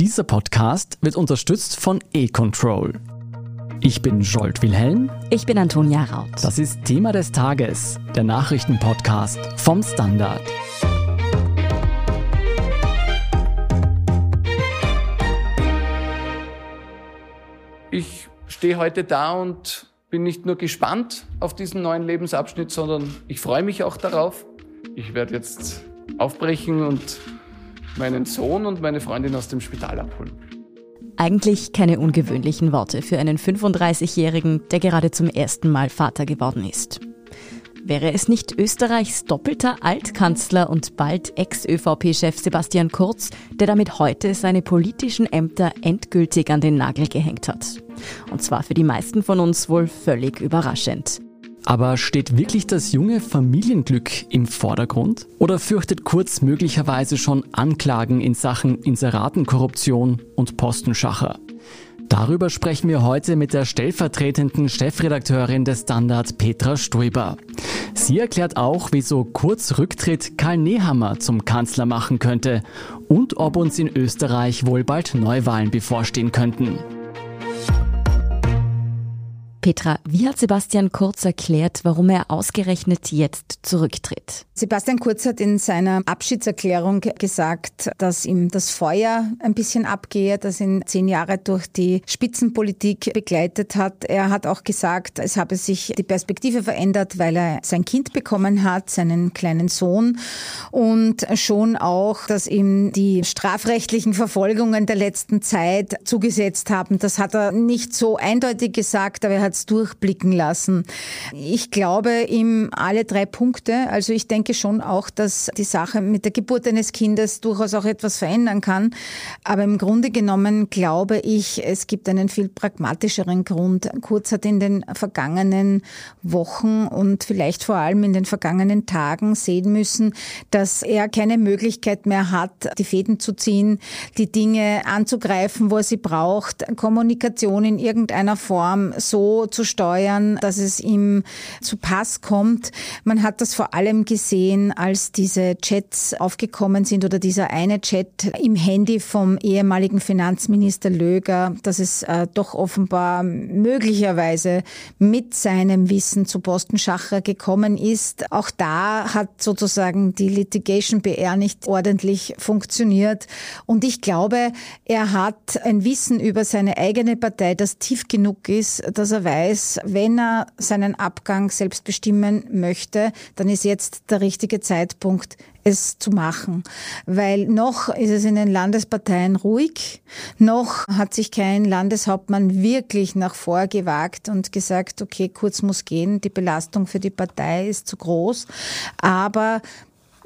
Dieser Podcast wird unterstützt von E-Control. Ich bin Jolt Wilhelm. Ich bin Antonia Raut. Das ist Thema des Tages, der Nachrichtenpodcast vom Standard. Ich stehe heute da und bin nicht nur gespannt auf diesen neuen Lebensabschnitt, sondern ich freue mich auch darauf. Ich werde jetzt aufbrechen und meinen Sohn und meine Freundin aus dem Spital abholen. Eigentlich keine ungewöhnlichen Worte für einen 35-Jährigen, der gerade zum ersten Mal Vater geworden ist. Wäre es nicht Österreichs doppelter Altkanzler und bald Ex-ÖVP-Chef Sebastian Kurz, der damit heute seine politischen Ämter endgültig an den Nagel gehängt hat? Und zwar für die meisten von uns wohl völlig überraschend. Aber steht wirklich das junge Familienglück im Vordergrund? Oder fürchtet Kurz möglicherweise schon Anklagen in Sachen Inseratenkorruption und Postenschacher? Darüber sprechen wir heute mit der stellvertretenden Chefredakteurin des Standard Petra Stoiber. Sie erklärt auch, wieso Kurz Rücktritt Karl Nehammer zum Kanzler machen könnte und ob uns in Österreich wohl bald Neuwahlen bevorstehen könnten. Petra, wie hat Sebastian Kurz erklärt, warum er ausgerechnet jetzt zurücktritt? Sebastian Kurz hat in seiner Abschiedserklärung gesagt, dass ihm das Feuer ein bisschen abgehe, das ihn zehn Jahre durch die Spitzenpolitik begleitet hat. Er hat auch gesagt, es habe sich die Perspektive verändert, weil er sein Kind bekommen hat, seinen kleinen Sohn und schon auch, dass ihm die strafrechtlichen Verfolgungen der letzten Zeit zugesetzt haben. Das hat er nicht so eindeutig gesagt, aber er hat es durchblicken lassen. Ich glaube ihm alle drei Punkte. Also ich denke schon auch, dass die Sache mit der Geburt eines Kindes durchaus auch etwas verändern kann. Aber im Grunde genommen glaube ich, es gibt einen viel pragmatischeren Grund. Kurz hat in den vergangenen Wochen und vielleicht vor allem in den vergangenen Tagen sehen müssen, dass er keine Möglichkeit mehr hat, die Fäden zu ziehen, die Dinge anzugreifen, wo er sie braucht, Kommunikation in irgendeiner Form so zu steuern, dass es ihm zu Pass kommt. Man hat das vor allem gesehen, als diese Chats aufgekommen sind oder dieser eine Chat im Handy vom ehemaligen Finanzminister Löger, dass es äh, doch offenbar möglicherweise mit seinem Wissen zu Postenschacher gekommen ist. Auch da hat sozusagen die Litigation BR nicht ordentlich funktioniert. Und ich glaube, er hat ein Wissen über seine eigene Partei, das tief genug ist, dass er weiß, wenn er seinen Abgang selbst bestimmen möchte, dann ist jetzt der richtige Zeitpunkt, es zu machen. Weil noch ist es in den Landesparteien ruhig, noch hat sich kein Landeshauptmann wirklich nach vor gewagt und gesagt, okay, kurz muss gehen, die Belastung für die Partei ist zu groß. Aber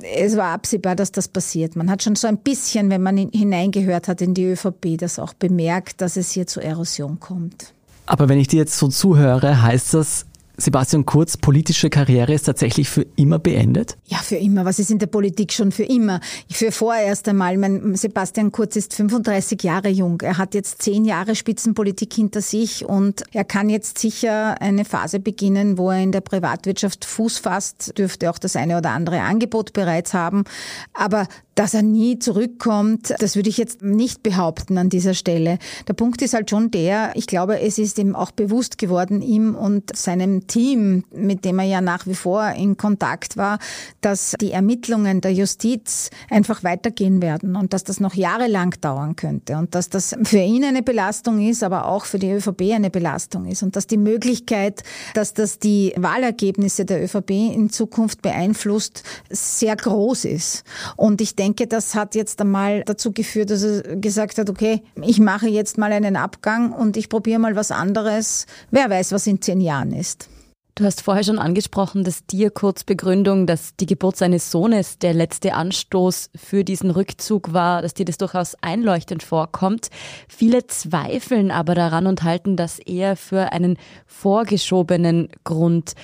es war absehbar, dass das passiert. Man hat schon so ein bisschen, wenn man hineingehört hat in die ÖVP, das auch bemerkt, dass es hier zur Erosion kommt. Aber wenn ich dir jetzt so zuhöre, heißt das, Sebastian Kurz politische Karriere ist tatsächlich für immer beendet? Ja, für immer. Was ist in der Politik schon für immer? Für vorerst einmal. Mein Sebastian Kurz ist 35 Jahre jung. Er hat jetzt zehn Jahre Spitzenpolitik hinter sich und er kann jetzt sicher eine Phase beginnen, wo er in der Privatwirtschaft Fuß fasst, dürfte auch das eine oder andere Angebot bereits haben. Aber dass er nie zurückkommt, das würde ich jetzt nicht behaupten an dieser Stelle. Der Punkt ist halt schon der, ich glaube, es ist ihm auch bewusst geworden, ihm und seinem Team, mit dem er ja nach wie vor in Kontakt war, dass die Ermittlungen der Justiz einfach weitergehen werden und dass das noch jahrelang dauern könnte und dass das für ihn eine Belastung ist, aber auch für die ÖVP eine Belastung ist und dass die Möglichkeit, dass das die Wahlergebnisse der ÖVP in Zukunft beeinflusst, sehr groß ist. Und ich denke, das hat jetzt einmal dazu geführt, dass er gesagt hat, okay, ich mache jetzt mal einen Abgang und ich probiere mal was anderes. Wer weiß, was in zehn Jahren ist. Du hast vorher schon angesprochen, dass dir kurz Begründung, dass die Geburt seines Sohnes der letzte Anstoß für diesen Rückzug war, dass dir das durchaus einleuchtend vorkommt. Viele zweifeln aber daran und halten das eher für einen vorgeschobenen Grund.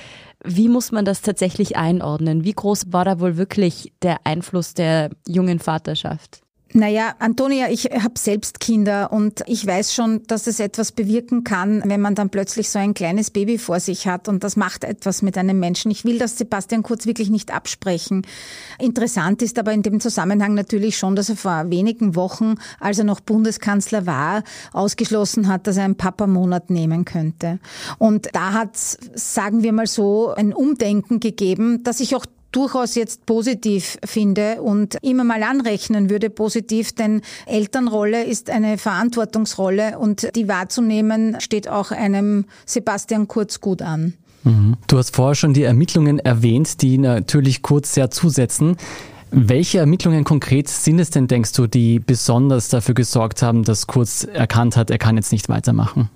Wie muss man das tatsächlich einordnen? Wie groß war da wohl wirklich der Einfluss der jungen Vaterschaft? Naja, Antonia, ich habe selbst Kinder und ich weiß schon, dass es etwas bewirken kann, wenn man dann plötzlich so ein kleines Baby vor sich hat und das macht etwas mit einem Menschen. Ich will das Sebastian Kurz wirklich nicht absprechen. Interessant ist aber in dem Zusammenhang natürlich schon, dass er vor wenigen Wochen, als er noch Bundeskanzler war, ausgeschlossen hat, dass er einen Papa-Monat nehmen könnte. Und da hat, sagen wir mal so, ein Umdenken gegeben, das ich auch durchaus jetzt positiv finde und immer mal anrechnen würde positiv, denn Elternrolle ist eine Verantwortungsrolle und die wahrzunehmen steht auch einem Sebastian Kurz gut an. Mhm. Du hast vorher schon die Ermittlungen erwähnt, die natürlich Kurz sehr zusetzen. Welche Ermittlungen konkret sind es denn, denkst du, die besonders dafür gesorgt haben, dass Kurz erkannt hat, er kann jetzt nicht weitermachen?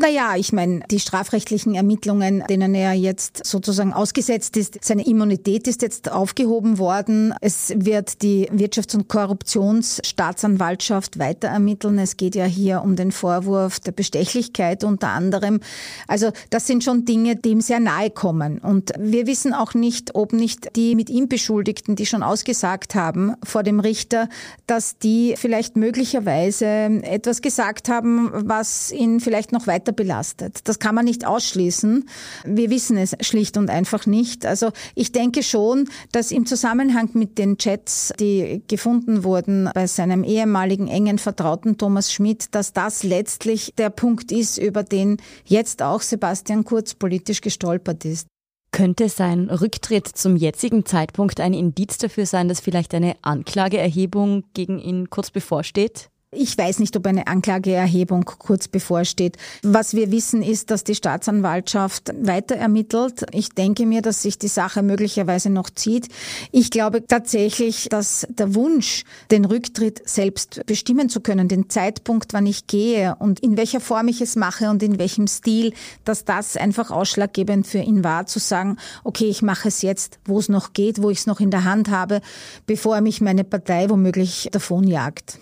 Naja, ich meine, die strafrechtlichen Ermittlungen, denen er jetzt sozusagen ausgesetzt ist, seine Immunität ist jetzt aufgehoben worden. Es wird die Wirtschafts- und Korruptionsstaatsanwaltschaft weiter ermitteln. Es geht ja hier um den Vorwurf der Bestechlichkeit unter anderem. Also das sind schon Dinge, die ihm sehr nahe kommen. Und wir wissen auch nicht, ob nicht die mit ihm Beschuldigten, die schon ausgesagt haben vor dem Richter, dass die vielleicht möglicherweise etwas gesagt haben, was ihn vielleicht noch weiter weiter belastet. Das kann man nicht ausschließen. Wir wissen es schlicht und einfach nicht. Also ich denke schon, dass im Zusammenhang mit den Chats, die gefunden wurden bei seinem ehemaligen engen Vertrauten Thomas Schmidt, dass das letztlich der Punkt ist, über den jetzt auch Sebastian Kurz politisch gestolpert ist. Könnte sein Rücktritt zum jetzigen Zeitpunkt ein Indiz dafür sein, dass vielleicht eine Anklageerhebung gegen ihn kurz bevorsteht? Ich weiß nicht, ob eine Anklageerhebung kurz bevorsteht. Was wir wissen, ist, dass die Staatsanwaltschaft weiter ermittelt. Ich denke mir, dass sich die Sache möglicherweise noch zieht. Ich glaube tatsächlich, dass der Wunsch, den Rücktritt selbst bestimmen zu können, den Zeitpunkt, wann ich gehe und in welcher Form ich es mache und in welchem Stil, dass das einfach ausschlaggebend für ihn war, zu sagen, okay, ich mache es jetzt, wo es noch geht, wo ich es noch in der Hand habe, bevor mich meine Partei womöglich davonjagt.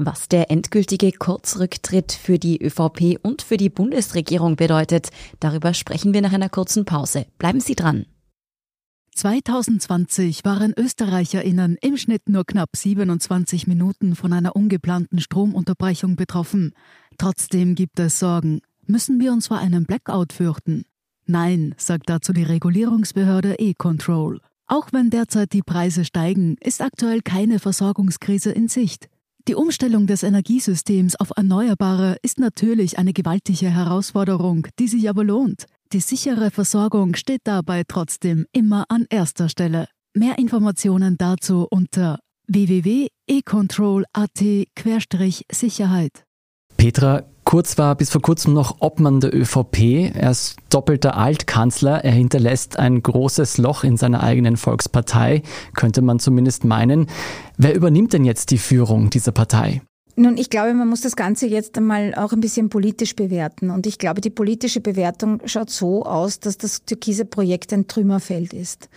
Was der endgültige Kurzrücktritt für die ÖVP und für die Bundesregierung bedeutet, darüber sprechen wir nach einer kurzen Pause. Bleiben Sie dran. 2020 waren Österreicherinnen im Schnitt nur knapp 27 Minuten von einer ungeplanten Stromunterbrechung betroffen. Trotzdem gibt es Sorgen. Müssen wir uns vor einem Blackout fürchten? Nein, sagt dazu die Regulierungsbehörde E-Control. Auch wenn derzeit die Preise steigen, ist aktuell keine Versorgungskrise in Sicht. Die Umstellung des Energiesystems auf Erneuerbare ist natürlich eine gewaltige Herausforderung, die sich aber lohnt. Die sichere Versorgung steht dabei trotzdem immer an erster Stelle. Mehr Informationen dazu unter www.econtrol.at-sicherheit. Petra, Kurz war bis vor kurzem noch Obmann der ÖVP. Er ist doppelter Altkanzler. Er hinterlässt ein großes Loch in seiner eigenen Volkspartei, könnte man zumindest meinen. Wer übernimmt denn jetzt die Führung dieser Partei? Nun, ich glaube, man muss das Ganze jetzt einmal auch ein bisschen politisch bewerten. Und ich glaube, die politische Bewertung schaut so aus, dass das türkise Projekt ein Trümmerfeld ist.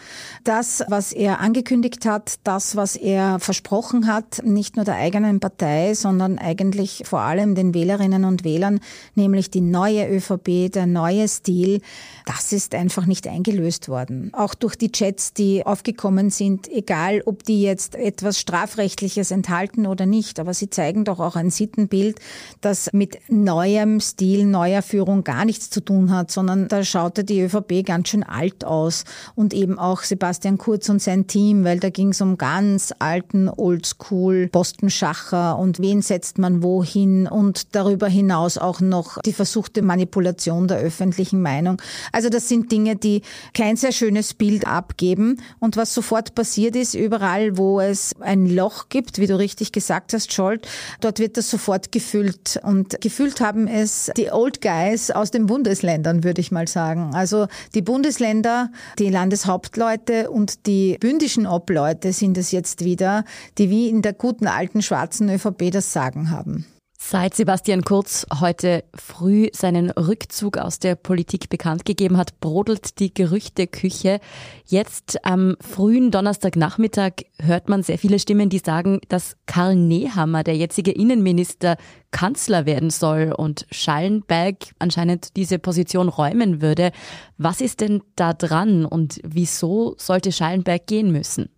Das, was er angekündigt hat, das, was er versprochen hat, nicht nur der eigenen Partei, sondern eigentlich vor allem den Wählerinnen und Wählern, nämlich die neue ÖVP, der neue Stil, das ist einfach nicht eingelöst worden. Auch durch die Chats, die aufgekommen sind, egal ob die jetzt etwas Strafrechtliches enthalten oder nicht, aber sie zeigen doch auch ein Sittenbild, das mit neuem Stil, neuer Führung gar nichts zu tun hat, sondern da schaute die ÖVP ganz schön alt aus und eben auch Sebastian Kurz und sein Team, weil da ging es um ganz alten Oldschool Postenschacher und wen setzt man wohin und darüber hinaus auch noch die versuchte Manipulation der öffentlichen Meinung. Also das sind Dinge, die kein sehr schönes Bild abgeben und was sofort passiert ist, überall wo es ein Loch gibt, wie du richtig gesagt hast, Scholt, Dort wird das sofort gefüllt. Und gefüllt haben es die Old Guys aus den Bundesländern, würde ich mal sagen. Also die Bundesländer, die Landeshauptleute und die bündischen Obleute sind es jetzt wieder, die wie in der guten alten schwarzen ÖVP das Sagen haben. Seit Sebastian Kurz heute früh seinen Rückzug aus der Politik bekannt gegeben hat, brodelt die Gerüchteküche. Jetzt am frühen Donnerstagnachmittag hört man sehr viele Stimmen, die sagen, dass Karl Nehammer, der jetzige Innenminister, Kanzler werden soll und Schallenberg anscheinend diese Position räumen würde. Was ist denn da dran und wieso sollte Schallenberg gehen müssen?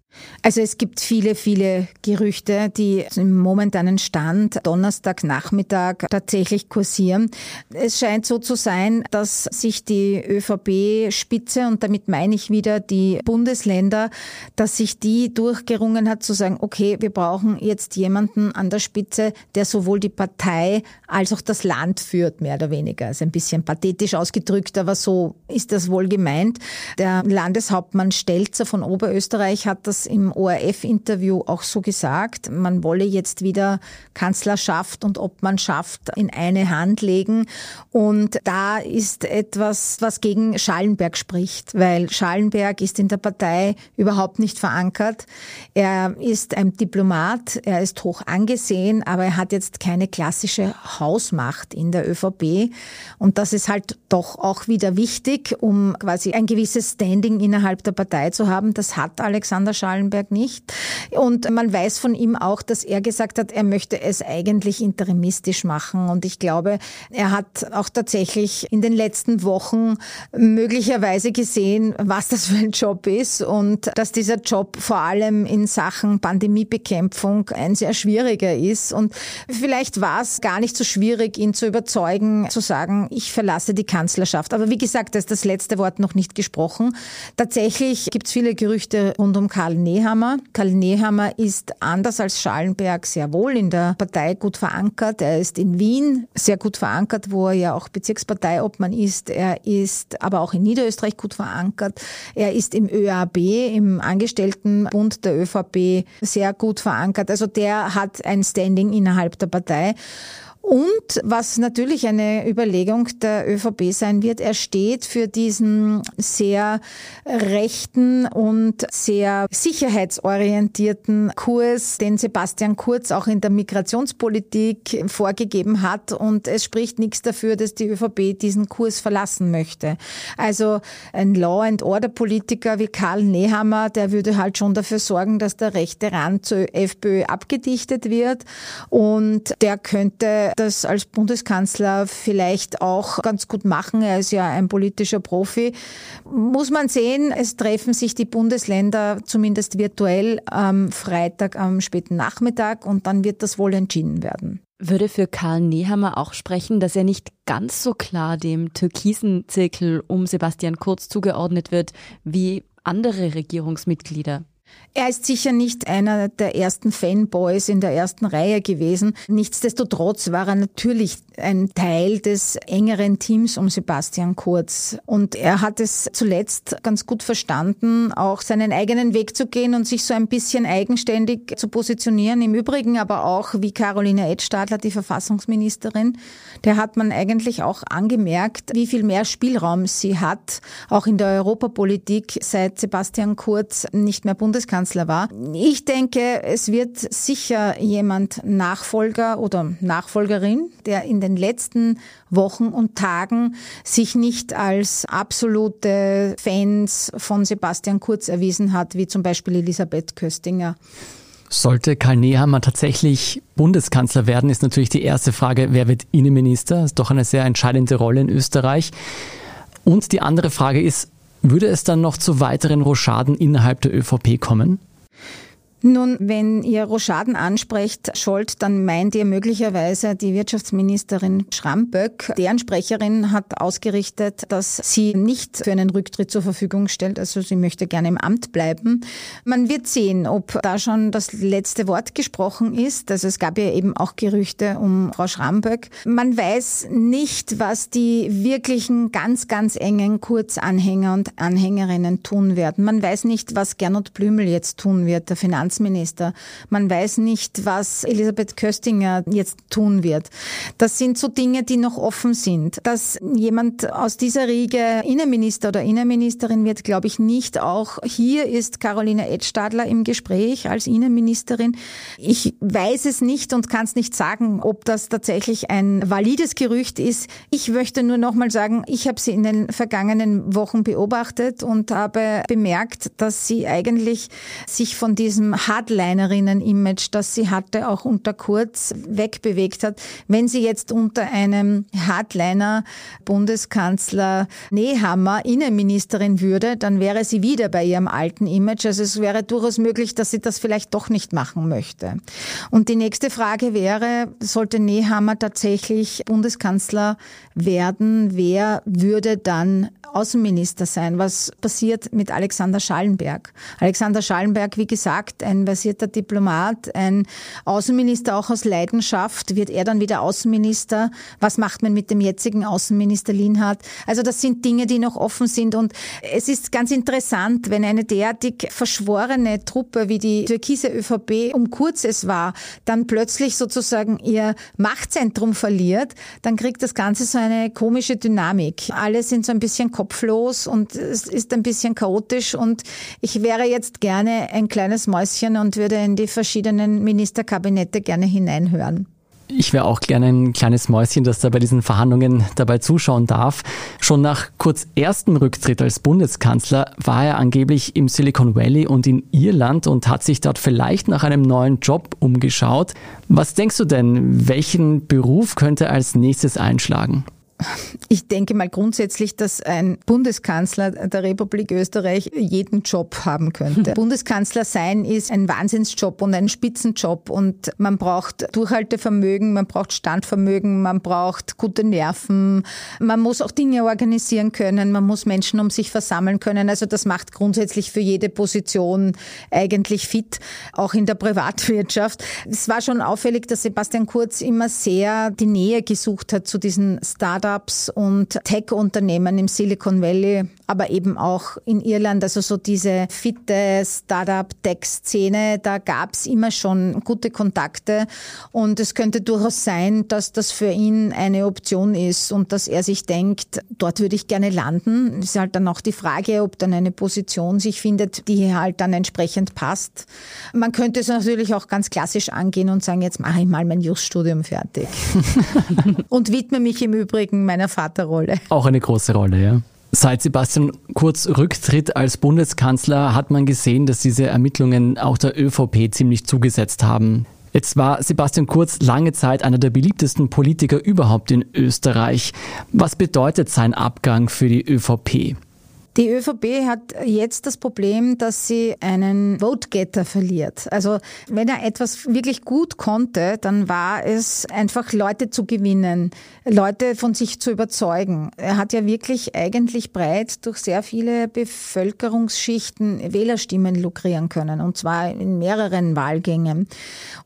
Also es gibt viele, viele Gerüchte, die im momentanen Stand Donnerstagnachmittag tatsächlich kursieren. Es scheint so zu sein, dass sich die ÖVP-Spitze, und damit meine ich wieder die Bundesländer, dass sich die durchgerungen hat zu sagen, okay, wir brauchen jetzt jemanden an der Spitze, der sowohl die Partei als auch das Land führt, mehr oder weniger. Also ein bisschen pathetisch ausgedrückt, aber so ist das wohl gemeint. Der Landeshauptmann Stelzer von Oberösterreich hat das im ORF-Interview auch so gesagt. Man wolle jetzt wieder Kanzlerschaft und ob man schafft in eine Hand legen. Und da ist etwas, was gegen Schallenberg spricht, weil Schallenberg ist in der Partei überhaupt nicht verankert. Er ist ein Diplomat, er ist hoch angesehen, aber er hat jetzt keine klassische Hausmacht in der ÖVP. Und das ist halt doch auch wieder wichtig, um quasi ein gewisses Standing innerhalb der Partei zu haben. Das hat Alexander Schallenberg nicht. Und man weiß von ihm auch, dass er gesagt hat, er möchte es eigentlich interimistisch machen. Und ich glaube, er hat auch tatsächlich in den letzten Wochen möglicherweise gesehen, was das für ein Job ist und dass dieser Job vor allem in Sachen Pandemiebekämpfung ein sehr schwieriger ist. Und vielleicht war es gar nicht so schwierig, ihn zu überzeugen, zu sagen, ich verlasse die Kanzlerschaft. Aber wie gesagt, da ist das letzte Wort noch nicht gesprochen. Tatsächlich gibt es viele Gerüchte rund um Karl Nehammer. Karl Nehammer ist anders als Schallenberg sehr wohl in der Partei gut verankert. Er ist in Wien sehr gut verankert, wo er ja auch Bezirksparteiobmann ist. Er ist aber auch in Niederösterreich gut verankert. Er ist im ÖAB, im Angestelltenbund der ÖVP sehr gut verankert. Also der hat ein Standing innerhalb der Partei. Und was natürlich eine Überlegung der ÖVP sein wird, er steht für diesen sehr rechten und sehr sicherheitsorientierten Kurs, den Sebastian Kurz auch in der Migrationspolitik vorgegeben hat. Und es spricht nichts dafür, dass die ÖVP diesen Kurs verlassen möchte. Also ein Law and Order Politiker wie Karl Nehammer, der würde halt schon dafür sorgen, dass der rechte Rand zur FPÖ abgedichtet wird. Und der könnte das als Bundeskanzler vielleicht auch ganz gut machen. Er ist ja ein politischer Profi. Muss man sehen, es treffen sich die Bundesländer zumindest virtuell am Freitag am späten Nachmittag und dann wird das wohl entschieden werden. Würde für Karl Nehammer auch sprechen, dass er nicht ganz so klar dem türkisen Zirkel um Sebastian Kurz zugeordnet wird wie andere Regierungsmitglieder? Er ist sicher nicht einer der ersten Fanboys in der ersten Reihe gewesen. Nichtsdestotrotz war er natürlich ein Teil des engeren Teams um Sebastian Kurz. Und er hat es zuletzt ganz gut verstanden, auch seinen eigenen Weg zu gehen und sich so ein bisschen eigenständig zu positionieren. Im Übrigen aber auch wie Caroline Edstadler, die Verfassungsministerin, der hat man eigentlich auch angemerkt, wie viel mehr Spielraum sie hat, auch in der Europapolitik, seit Sebastian Kurz nicht mehr Bundeskanzler Bundeskanzler war. Ich denke, es wird sicher jemand Nachfolger oder Nachfolgerin, der in den letzten Wochen und Tagen sich nicht als absolute Fans von Sebastian Kurz erwiesen hat, wie zum Beispiel Elisabeth Köstinger. Sollte Karl Nehammer tatsächlich Bundeskanzler werden, ist natürlich die erste Frage, wer wird Innenminister? Das ist doch eine sehr entscheidende Rolle in Österreich. Und die andere Frage ist, würde es dann noch zu weiteren Rochaden innerhalb der ÖVP kommen? Nun, wenn ihr Rochaden ansprecht, Scholz, dann meint ihr möglicherweise die Wirtschaftsministerin Schramböck. Deren Sprecherin hat ausgerichtet, dass sie nicht für einen Rücktritt zur Verfügung stellt. Also sie möchte gerne im Amt bleiben. Man wird sehen, ob da schon das letzte Wort gesprochen ist. Also es gab ja eben auch Gerüchte um Frau Schramböck. Man weiß nicht, was die wirklichen ganz, ganz engen Kurzanhänger und Anhängerinnen tun werden. Man weiß nicht, was Gernot Blümel jetzt tun wird, der Finanz Finanzminister. Man weiß nicht, was Elisabeth Köstinger jetzt tun wird. Das sind so Dinge, die noch offen sind. Dass jemand aus dieser Riege Innenminister oder Innenministerin wird, glaube ich nicht. Auch hier ist Caroline Edstadler im Gespräch als Innenministerin. Ich weiß es nicht und kann es nicht sagen, ob das tatsächlich ein valides Gerücht ist. Ich möchte nur noch mal sagen, ich habe sie in den vergangenen Wochen beobachtet und habe bemerkt, dass sie eigentlich sich von diesem Hardlinerinnen-Image, das sie hatte, auch unter Kurz wegbewegt hat. Wenn sie jetzt unter einem Hardliner-Bundeskanzler Nehammer Innenministerin würde, dann wäre sie wieder bei ihrem alten Image. Also es wäre durchaus möglich, dass sie das vielleicht doch nicht machen möchte. Und die nächste Frage wäre, sollte Nehammer tatsächlich Bundeskanzler werden, wer würde dann Außenminister sein? Was passiert mit Alexander Schallenberg? Alexander Schallenberg, wie gesagt, ein versierter Diplomat, ein Außenminister auch aus Leidenschaft. Wird er dann wieder Außenminister? Was macht man mit dem jetzigen Außenminister Linhardt? Also das sind Dinge, die noch offen sind. Und es ist ganz interessant, wenn eine derartig verschworene Truppe wie die türkise ÖVP um Kurzes war, dann plötzlich sozusagen ihr Machtzentrum verliert, dann kriegt das Ganze so eine komische Dynamik. Alle sind so ein bisschen kopflos und es ist ein bisschen chaotisch und ich wäre jetzt gerne ein kleines Mäuschen und würde in die verschiedenen Ministerkabinette gerne hineinhören. Ich wäre auch gerne ein kleines Mäuschen, das da bei diesen Verhandlungen dabei zuschauen darf. Schon nach kurz erstem Rücktritt als Bundeskanzler war er angeblich im Silicon Valley und in Irland und hat sich dort vielleicht nach einem neuen Job umgeschaut. Was denkst du denn, welchen Beruf könnte er als nächstes einschlagen? Ich denke mal grundsätzlich, dass ein Bundeskanzler der Republik Österreich jeden Job haben könnte. Bundeskanzler sein ist ein Wahnsinnsjob und ein Spitzenjob und man braucht Durchhaltevermögen, man braucht Standvermögen, man braucht gute Nerven, man muss auch Dinge organisieren können, man muss Menschen um sich versammeln können. Also das macht grundsätzlich für jede Position eigentlich fit, auch in der Privatwirtschaft. Es war schon auffällig, dass Sebastian Kurz immer sehr die Nähe gesucht hat zu diesen Startups Startups und Tech-Unternehmen im Silicon Valley, aber eben auch in Irland, also so diese fitte Startup-Tech-Szene, da gab es immer schon gute Kontakte und es könnte durchaus sein, dass das für ihn eine Option ist und dass er sich denkt, dort würde ich gerne landen. Es ist halt dann auch die Frage, ob dann eine Position sich findet, die halt dann entsprechend passt. Man könnte es natürlich auch ganz klassisch angehen und sagen, jetzt mache ich mal mein Just-Studium fertig und widme mich im Übrigen meiner Vaterrolle. Auch eine große Rolle, ja. Seit Sebastian Kurz Rücktritt als Bundeskanzler hat man gesehen, dass diese Ermittlungen auch der ÖVP ziemlich zugesetzt haben. Jetzt war Sebastian Kurz lange Zeit einer der beliebtesten Politiker überhaupt in Österreich. Was bedeutet sein Abgang für die ÖVP? Die ÖVP hat jetzt das Problem, dass sie einen Vote-Getter verliert. Also wenn er etwas wirklich gut konnte, dann war es einfach Leute zu gewinnen, Leute von sich zu überzeugen. Er hat ja wirklich eigentlich breit durch sehr viele Bevölkerungsschichten Wählerstimmen lukrieren können, und zwar in mehreren Wahlgängen.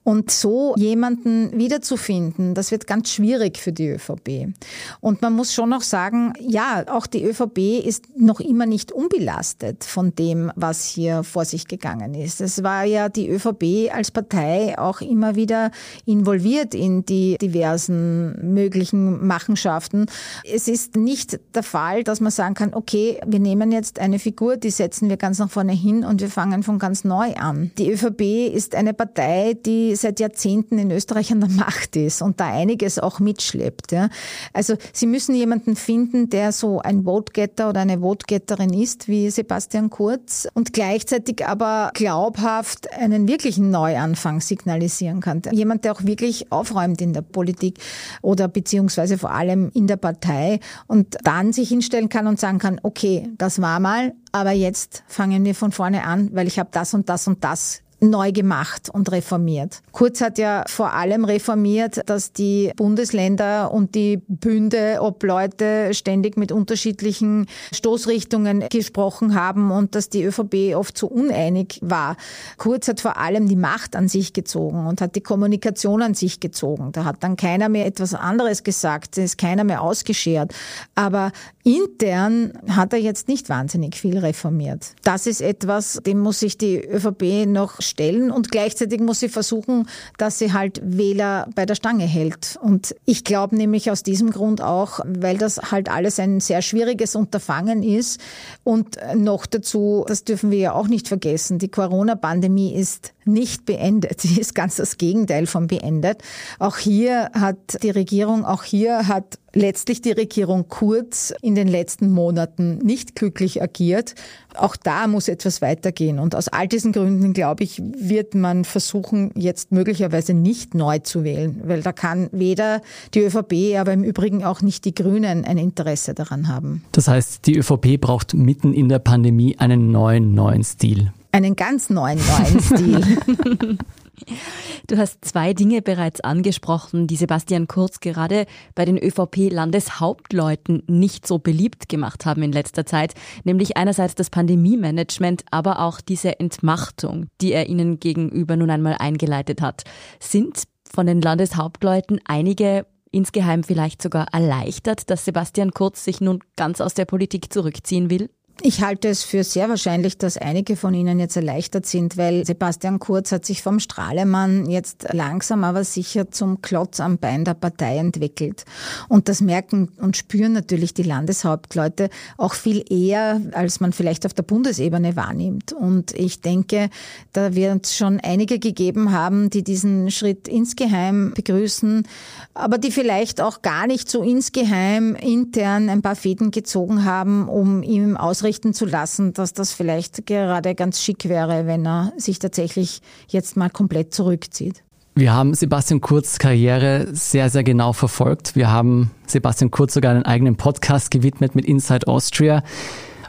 Und so jemanden wiederzufinden, das wird ganz schwierig für die ÖVP. Und man muss schon noch sagen, ja, auch die ÖVP ist noch immer immer nicht unbelastet von dem, was hier vor sich gegangen ist. Es war ja die ÖVP als Partei auch immer wieder involviert in die diversen möglichen Machenschaften. Es ist nicht der Fall, dass man sagen kann, okay, wir nehmen jetzt eine Figur, die setzen wir ganz nach vorne hin und wir fangen von ganz neu an. Die ÖVP ist eine Partei, die seit Jahrzehnten in Österreich an der Macht ist und da einiges auch mitschleppt. Ja. Also sie müssen jemanden finden, der so ein Vote-Getter oder eine Vote-Getter Vertreterin ist wie Sebastian Kurz und gleichzeitig aber glaubhaft einen wirklichen Neuanfang signalisieren kann. Jemand, der auch wirklich aufräumt in der Politik oder beziehungsweise vor allem in der Partei und dann sich hinstellen kann und sagen kann, okay, das war mal, aber jetzt fangen wir von vorne an, weil ich habe das und das und das neu gemacht und reformiert. Kurz hat ja vor allem reformiert, dass die Bundesländer und die Bünde, ob Leute ständig mit unterschiedlichen Stoßrichtungen gesprochen haben und dass die ÖVP oft so uneinig war. Kurz hat vor allem die Macht an sich gezogen und hat die Kommunikation an sich gezogen. Da hat dann keiner mehr etwas anderes gesagt, es ist keiner mehr ausgeschert. Aber intern hat er jetzt nicht wahnsinnig viel reformiert. Das ist etwas, dem muss sich die ÖVP noch stellen und gleichzeitig muss sie versuchen, dass sie halt Wähler bei der Stange hält. Und ich glaube nämlich aus diesem Grund auch, weil das halt alles ein sehr schwieriges Unterfangen ist und noch dazu, das dürfen wir ja auch nicht vergessen, die Corona-Pandemie ist nicht beendet. Sie ist ganz das Gegenteil von beendet. Auch hier hat die Regierung, auch hier hat letztlich die Regierung Kurz in den letzten Monaten nicht glücklich agiert. Auch da muss etwas weitergehen. Und aus all diesen Gründen, glaube ich, wird man versuchen, jetzt möglicherweise nicht neu zu wählen, weil da kann weder die ÖVP, aber im Übrigen auch nicht die Grünen ein Interesse daran haben. Das heißt, die ÖVP braucht mitten in der Pandemie einen neuen, neuen Stil. Einen ganz neuen, neuen Stil. Du hast zwei Dinge bereits angesprochen, die Sebastian Kurz gerade bei den ÖVP-Landeshauptleuten nicht so beliebt gemacht haben in letzter Zeit, nämlich einerseits das Pandemie-Management, aber auch diese Entmachtung, die er ihnen gegenüber nun einmal eingeleitet hat. Sind von den Landeshauptleuten einige insgeheim vielleicht sogar erleichtert, dass Sebastian Kurz sich nun ganz aus der Politik zurückziehen will? Ich halte es für sehr wahrscheinlich, dass einige von Ihnen jetzt erleichtert sind, weil Sebastian Kurz hat sich vom Strahlemann jetzt langsam aber sicher zum Klotz am Bein der Partei entwickelt. Und das merken und spüren natürlich die Landeshauptleute auch viel eher, als man vielleicht auf der Bundesebene wahrnimmt. Und ich denke, da wird es schon einige gegeben haben, die diesen Schritt insgeheim begrüßen, aber die vielleicht auch gar nicht so insgeheim intern ein paar Fäden gezogen haben, um ihm ausreichend ausrichten zu lassen, dass das vielleicht gerade ganz schick wäre, wenn er sich tatsächlich jetzt mal komplett zurückzieht. Wir haben Sebastian Kurz Karriere sehr, sehr genau verfolgt. Wir haben Sebastian Kurz sogar einen eigenen Podcast gewidmet mit Inside Austria.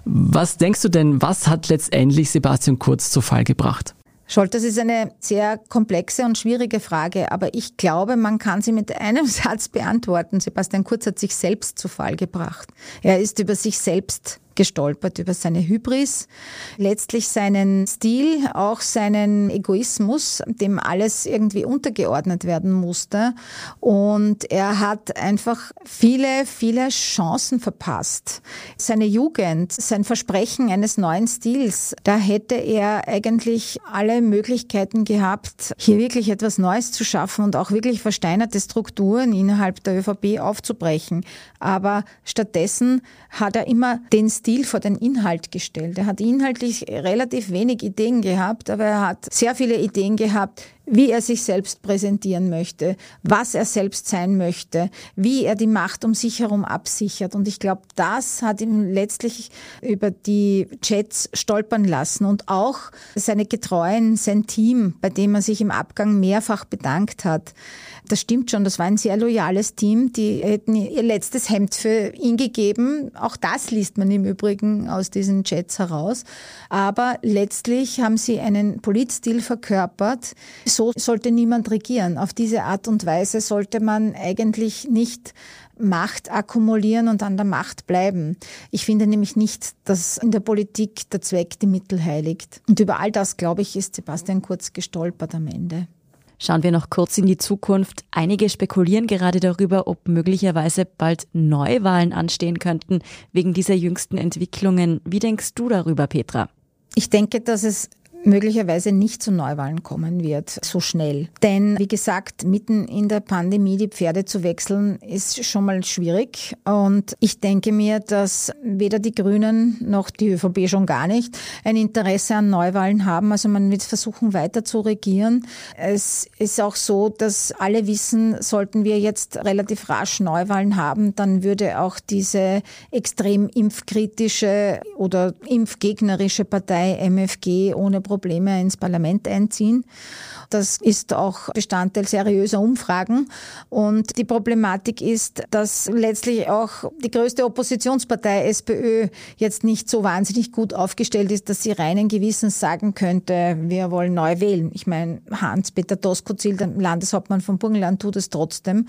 Was denkst du denn, was hat letztendlich Sebastian Kurz zu Fall gebracht? Scholt, das ist eine sehr komplexe und schwierige Frage, aber ich glaube, man kann sie mit einem Satz beantworten. Sebastian Kurz hat sich selbst zu Fall gebracht. Er ist über sich selbst gestolpert über seine Hybris, letztlich seinen Stil, auch seinen Egoismus, dem alles irgendwie untergeordnet werden musste. Und er hat einfach viele, viele Chancen verpasst. Seine Jugend, sein Versprechen eines neuen Stils, da hätte er eigentlich alle Möglichkeiten gehabt, hier wirklich etwas Neues zu schaffen und auch wirklich versteinerte Strukturen innerhalb der ÖVP aufzubrechen. Aber stattdessen hat er immer den Stil Stil vor den Inhalt gestellt. Er hat inhaltlich relativ wenig Ideen gehabt, aber er hat sehr viele Ideen gehabt, wie er sich selbst präsentieren möchte, was er selbst sein möchte, wie er die Macht um sich herum absichert. Und ich glaube, das hat ihm letztlich über die Chats stolpern lassen und auch seine Getreuen, sein Team, bei dem er sich im Abgang mehrfach bedankt hat das stimmt schon, das war ein sehr loyales Team. Die hätten ihr letztes Hemd für ihn gegeben. Auch das liest man im Übrigen aus diesen Chats heraus. Aber letztlich haben sie einen Politstil verkörpert. So sollte niemand regieren. Auf diese Art und Weise sollte man eigentlich nicht Macht akkumulieren und an der Macht bleiben. Ich finde nämlich nicht, dass in der Politik der Zweck die Mittel heiligt. Und über all das, glaube ich, ist Sebastian Kurz gestolpert am Ende. Schauen wir noch kurz in die Zukunft. Einige spekulieren gerade darüber, ob möglicherweise bald Neuwahlen anstehen könnten wegen dieser jüngsten Entwicklungen. Wie denkst du darüber, Petra? Ich denke, dass es möglicherweise nicht zu Neuwahlen kommen wird, so schnell. Denn, wie gesagt, mitten in der Pandemie die Pferde zu wechseln, ist schon mal schwierig. Und ich denke mir, dass weder die Grünen noch die ÖVP schon gar nicht ein Interesse an Neuwahlen haben. Also man wird versuchen, weiter zu regieren. Es ist auch so, dass alle wissen, sollten wir jetzt relativ rasch Neuwahlen haben, dann würde auch diese extrem impfkritische oder impfgegnerische Partei MFG ohne Probleme ins Parlament einziehen. Das ist auch Bestandteil seriöser Umfragen. Und die Problematik ist, dass letztlich auch die größte Oppositionspartei SPÖ jetzt nicht so wahnsinnig gut aufgestellt ist, dass sie reinen Gewissens sagen könnte, wir wollen neu wählen. Ich meine, Hans-Peter Doskozil, der Landeshauptmann von Burgenland, tut es trotzdem.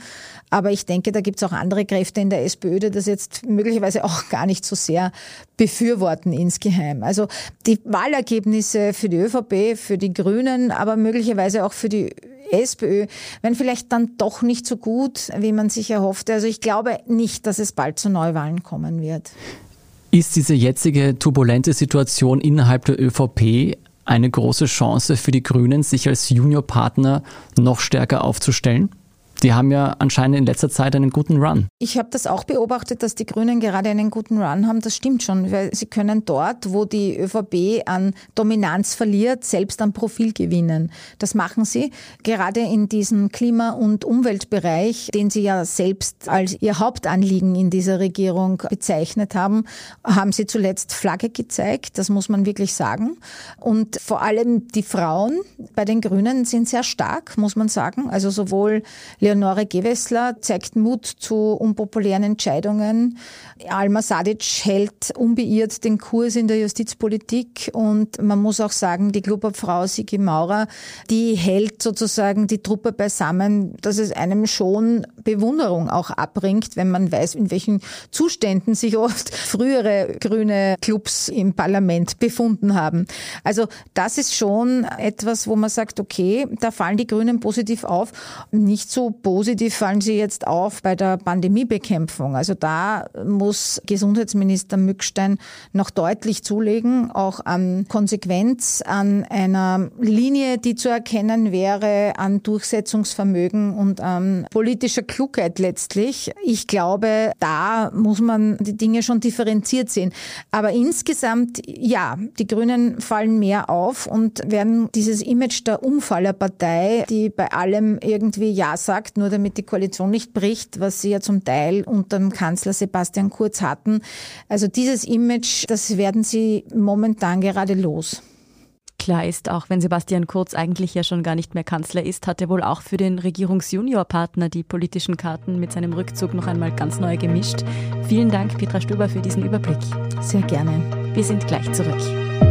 Aber ich denke, da gibt es auch andere Kräfte in der SPÖ, die das jetzt möglicherweise auch gar nicht so sehr befürworten insgeheim. Also die Wahlergebnisse für die ÖVP, für die Grünen, aber möglicherweise auch für die SPÖ, wenn vielleicht dann doch nicht so gut, wie man sich erhoffte. Also ich glaube nicht, dass es bald zu Neuwahlen kommen wird. Ist diese jetzige turbulente Situation innerhalb der ÖVP eine große Chance für die Grünen, sich als Juniorpartner noch stärker aufzustellen? Die haben ja anscheinend in letzter Zeit einen guten Run. Ich habe das auch beobachtet, dass die Grünen gerade einen guten Run haben. Das stimmt schon, weil sie können dort, wo die ÖVP an Dominanz verliert, selbst an Profil gewinnen. Das machen sie gerade in diesem Klima- und Umweltbereich, den sie ja selbst als ihr Hauptanliegen in dieser Regierung bezeichnet haben, haben sie zuletzt Flagge gezeigt. Das muss man wirklich sagen. Und vor allem die Frauen bei den Grünen sind sehr stark, muss man sagen. Also sowohl Leonore Gewessler zeigt Mut zu unpopulären Entscheidungen. Alma Sadic hält unbeirrt den Kurs in der Justizpolitik und man muss auch sagen, die Klubobfrau Sigi Maurer, die hält sozusagen die Truppe beisammen, dass es einem schon Bewunderung auch abbringt, wenn man weiß, in welchen Zuständen sich oft frühere grüne Clubs im Parlament befunden haben. Also das ist schon etwas, wo man sagt, okay, da fallen die Grünen positiv auf. Nicht so positiv fallen sie jetzt auf bei der Pandemiebekämpfung. Also da muss Gesundheitsminister Mückstein noch deutlich zulegen, auch an Konsequenz, an einer Linie, die zu erkennen wäre, an Durchsetzungsvermögen und an politischer Klugheit letztlich. Ich glaube, da muss man die Dinge schon differenziert sehen. Aber insgesamt, ja, die Grünen fallen mehr auf und werden dieses Image der Umfallerpartei, die bei allem irgendwie Ja sagt, nur damit die Koalition nicht bricht, was sie ja zum Teil unter dem Kanzler Sebastian Kurz hatten. Also dieses Image, das werden sie momentan gerade los. Klar ist, auch wenn Sebastian Kurz eigentlich ja schon gar nicht mehr Kanzler ist, hat er wohl auch für den Regierungsjuniorpartner die politischen Karten mit seinem Rückzug noch einmal ganz neu gemischt. Vielen Dank, Petra Stöber, für diesen Überblick. Sehr gerne. Wir sind gleich zurück.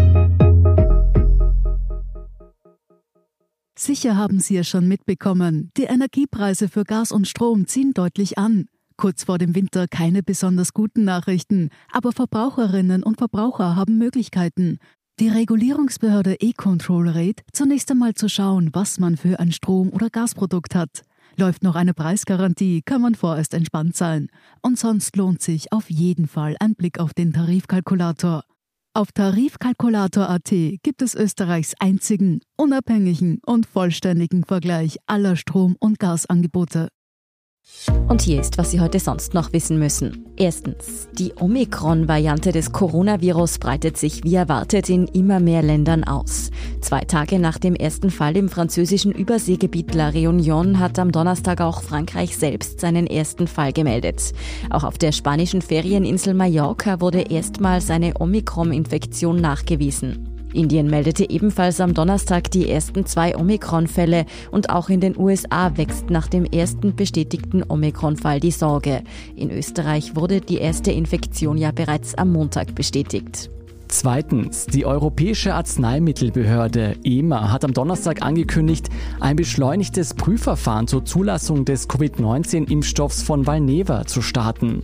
Sicher haben Sie es schon mitbekommen, die Energiepreise für Gas und Strom ziehen deutlich an. Kurz vor dem Winter keine besonders guten Nachrichten, aber Verbraucherinnen und Verbraucher haben Möglichkeiten. Die Regulierungsbehörde E-Control rät, zunächst einmal zu schauen, was man für ein Strom- oder Gasprodukt hat. Läuft noch eine Preisgarantie, kann man vorerst entspannt sein. Und sonst lohnt sich auf jeden Fall ein Blick auf den Tarifkalkulator. Auf Tarifkalkulator.at gibt es Österreichs einzigen, unabhängigen und vollständigen Vergleich aller Strom- und Gasangebote. Und hier ist, was Sie heute sonst noch wissen müssen. Erstens, die Omikron-Variante des Coronavirus breitet sich wie erwartet in immer mehr Ländern aus. Zwei Tage nach dem ersten Fall im französischen Überseegebiet La Réunion hat am Donnerstag auch Frankreich selbst seinen ersten Fall gemeldet. Auch auf der spanischen Ferieninsel Mallorca wurde erstmals eine Omikron-Infektion nachgewiesen. Indien meldete ebenfalls am Donnerstag die ersten zwei Omikron-Fälle und auch in den USA wächst nach dem ersten bestätigten Omikron-Fall die Sorge. In Österreich wurde die erste Infektion ja bereits am Montag bestätigt. Zweitens, die Europäische Arzneimittelbehörde EMA hat am Donnerstag angekündigt, ein beschleunigtes Prüfverfahren zur Zulassung des Covid-19-Impfstoffs von Valneva zu starten.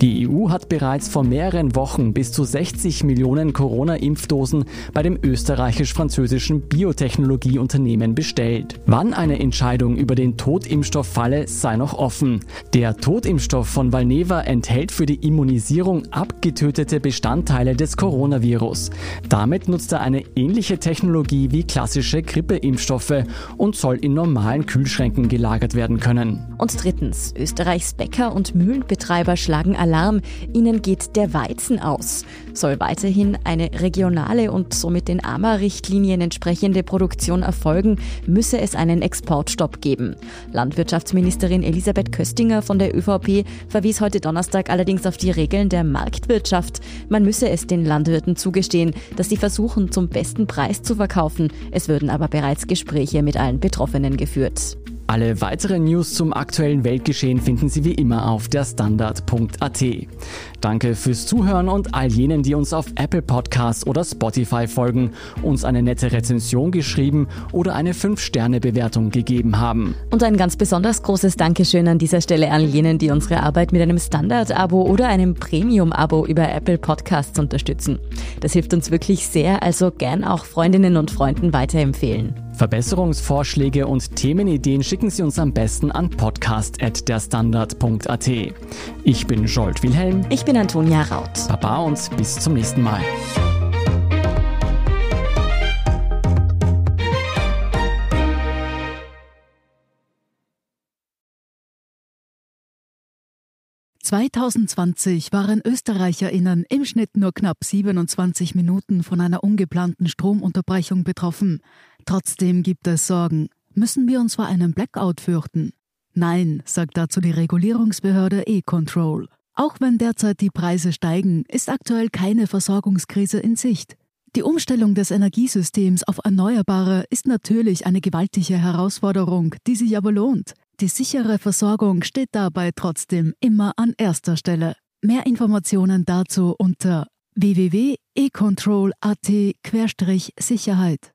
Die EU hat bereits vor mehreren Wochen bis zu 60 Millionen Corona-Impfdosen bei dem österreichisch-französischen Biotechnologieunternehmen bestellt. Wann eine Entscheidung über den Totimpfstoff falle, sei noch offen. Der Totimpfstoff von Valneva enthält für die Immunisierung abgetötete Bestandteile des Coronavirus. Damit nutzt er eine ähnliche Technologie wie klassische Grippeimpfstoffe und soll in normalen Kühlschränken gelagert werden können. Und drittens, Österreichs Bäcker und Mühlenbetreiber schlagen Alarm, ihnen geht der Weizen aus. Soll weiterhin eine regionale und somit den AMA-Richtlinien entsprechende Produktion erfolgen, müsse es einen Exportstopp geben. Landwirtschaftsministerin Elisabeth Köstinger von der ÖVP verwies heute Donnerstag allerdings auf die Regeln der Marktwirtschaft. Man müsse es den Landwirten zugestehen, dass sie versuchen, zum besten Preis zu verkaufen. Es würden aber bereits Gespräche mit allen Betroffenen geführt. Alle weiteren News zum aktuellen Weltgeschehen finden Sie wie immer auf der Standard.at. Danke fürs Zuhören und all jenen, die uns auf Apple Podcasts oder Spotify folgen, uns eine nette Rezension geschrieben oder eine 5-Sterne-Bewertung gegeben haben. Und ein ganz besonders großes Dankeschön an dieser Stelle an jenen, die unsere Arbeit mit einem Standard-Abo oder einem Premium-Abo über Apple Podcasts unterstützen. Das hilft uns wirklich sehr, also gern auch Freundinnen und Freunden weiterempfehlen. Verbesserungsvorschläge und Themenideen schicken Sie uns am besten an podcast.derstandard.at. Ich bin Jolt Wilhelm. Ich bin Antonia Raut. Baba und bis zum nächsten Mal. 2020 waren ÖsterreicherInnen im Schnitt nur knapp 27 Minuten von einer ungeplanten Stromunterbrechung betroffen. Trotzdem gibt es Sorgen. Müssen wir uns vor einem Blackout fürchten? Nein, sagt dazu die Regulierungsbehörde E-Control. Auch wenn derzeit die Preise steigen, ist aktuell keine Versorgungskrise in Sicht. Die Umstellung des Energiesystems auf Erneuerbare ist natürlich eine gewaltige Herausforderung, die sich aber lohnt. Die sichere Versorgung steht dabei trotzdem immer an erster Stelle. Mehr Informationen dazu unter www.econtrol.at-sicherheit.